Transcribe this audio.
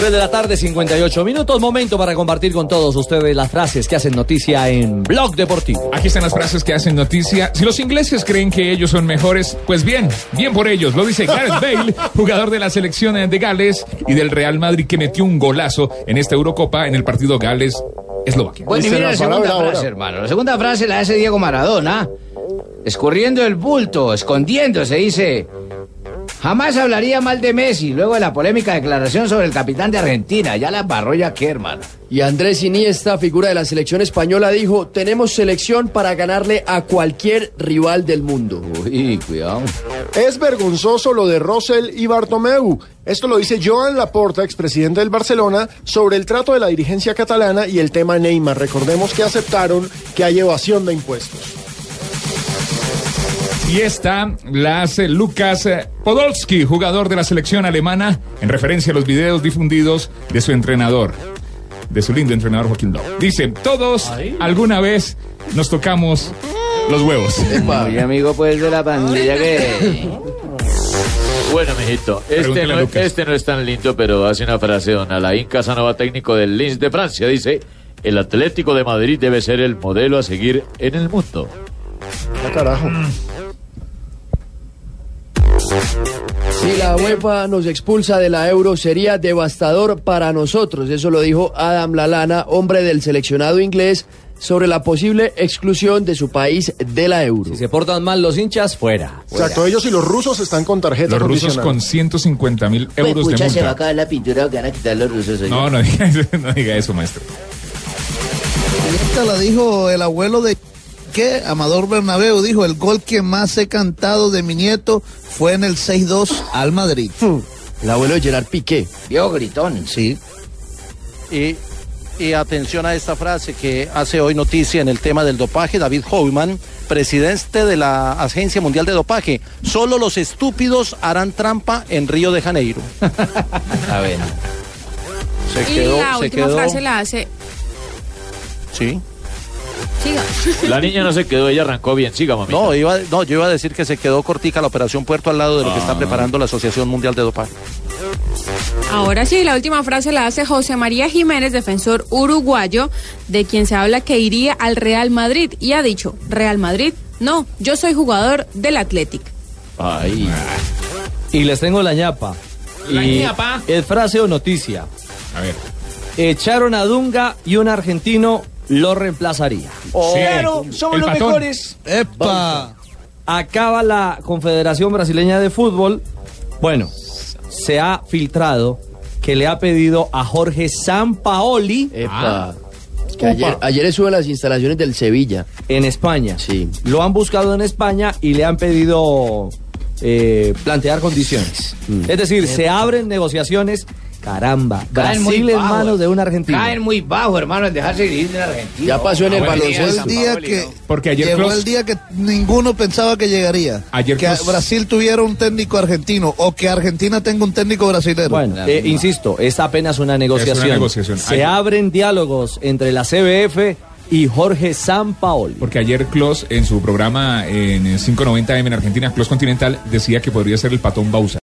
3 de la tarde, 58 minutos. Momento para compartir con todos ustedes las frases que hacen noticia en Blog Deportivo. Aquí están las frases que hacen noticia. Si los ingleses creen que ellos son mejores, pues bien, bien por ellos. Lo dice Gareth Bale, jugador de la selección de Gales y del Real Madrid que metió un golazo en esta Eurocopa en el partido Gales-Eslovaquia. Bueno, y mira la segunda frase, hermano. La segunda frase la hace Diego Maradona. Escurriendo el bulto, escondiéndose, dice. Jamás hablaría mal de Messi luego de la polémica declaración sobre el capitán de Argentina. Ya la barró ya que, hermano. Y Andrés Iniesta, figura de la selección española, dijo, tenemos selección para ganarle a cualquier rival del mundo. Uy, cuidado. Es vergonzoso lo de Rosell y Bartomeu. Esto lo dice Joan Laporta, expresidente del Barcelona, sobre el trato de la dirigencia catalana y el tema Neymar. Recordemos que aceptaron que hay evasión de impuestos. Y esta la hace Lucas Podolski, jugador de la selección alemana, en referencia a los videos difundidos de su entrenador, de su lindo entrenador Joaquín Lowe. Dice, todos alguna vez nos tocamos los huevos. Muy amigo pues de la pandilla que... Bueno, mijito, este no, este no es tan lindo, pero hace una frase don Alain Casanova, técnico del Lens de Francia. Dice, el Atlético de Madrid debe ser el modelo a seguir en el mundo. Ah, carajo. Si la UEFA nos expulsa de la euro sería devastador para nosotros. Eso lo dijo Adam Lalana, hombre del seleccionado inglés, sobre la posible exclusión de su país de la euro. Si se portan mal los hinchas, fuera. Exacto, ellos y los rusos están con tarjeta Los rusos con 150 mil euros de Pucha, se va a multa. acabar la pintura que van a quitar los rusos. No, no diga eso, no diga eso, maestro. Esta la dijo el abuelo de que Amador Bernabeu dijo, el gol que más he cantado de mi nieto fue en el 6-2 al Madrid. El abuelo de Gerard Piqué. Viejo gritón. Sí. Y, y atención a esta frase que hace hoy noticia en el tema del dopaje, David Hoyman, presidente de la Agencia Mundial de Dopaje. Solo los estúpidos harán trampa en Río de Janeiro. A ver. Se y quedó, la se última quedó. frase la hace. Sí. Siga. La niña no se quedó, ella arrancó bien. Siga, mamita. No, iba, no, yo iba a decir que se quedó cortica la operación Puerto al lado de lo que está preparando la Asociación Mundial de Dopaje. Ahora sí, la última frase la hace José María Jiménez, defensor uruguayo, de quien se habla que iría al Real Madrid. Y ha dicho, Real Madrid, no, yo soy jugador del Athletic. Ay. Y les tengo la ñapa. La Y ñapa. ¿Es frase o noticia? A ver. Echaron a Dunga y un argentino lo reemplazaría. Claro, somos los mejores. ¡Epa! Acaba la Confederación Brasileña de Fútbol. Bueno, se ha filtrado que le ha pedido a Jorge Sampaoli Epa. Que ayer, ayer estuvo en las instalaciones del Sevilla. en España. Sí. Lo han buscado en España y le han pedido eh, plantear condiciones. Es decir, se abren negociaciones. Caramba, Caen muy Brasil en bajo, manos de un argentino. Caen muy bajo, hermano, en dejarse ir en Argentina. Ya pasó en el Llegó baloncesto. el día que Porque ayer llegó el día que ninguno pensaba que llegaría. Ayer que Brasil tuviera un técnico argentino o que Argentina tenga un técnico brasileño. Bueno, eh, insisto, es apenas una negociación. negociación. Se Ayer- abren diálogos entre la CBF y Jorge Sampaoli. Porque ayer Klos, en su programa en 590M en Argentina, Klos Continental, decía que podría ser el patón Bausa.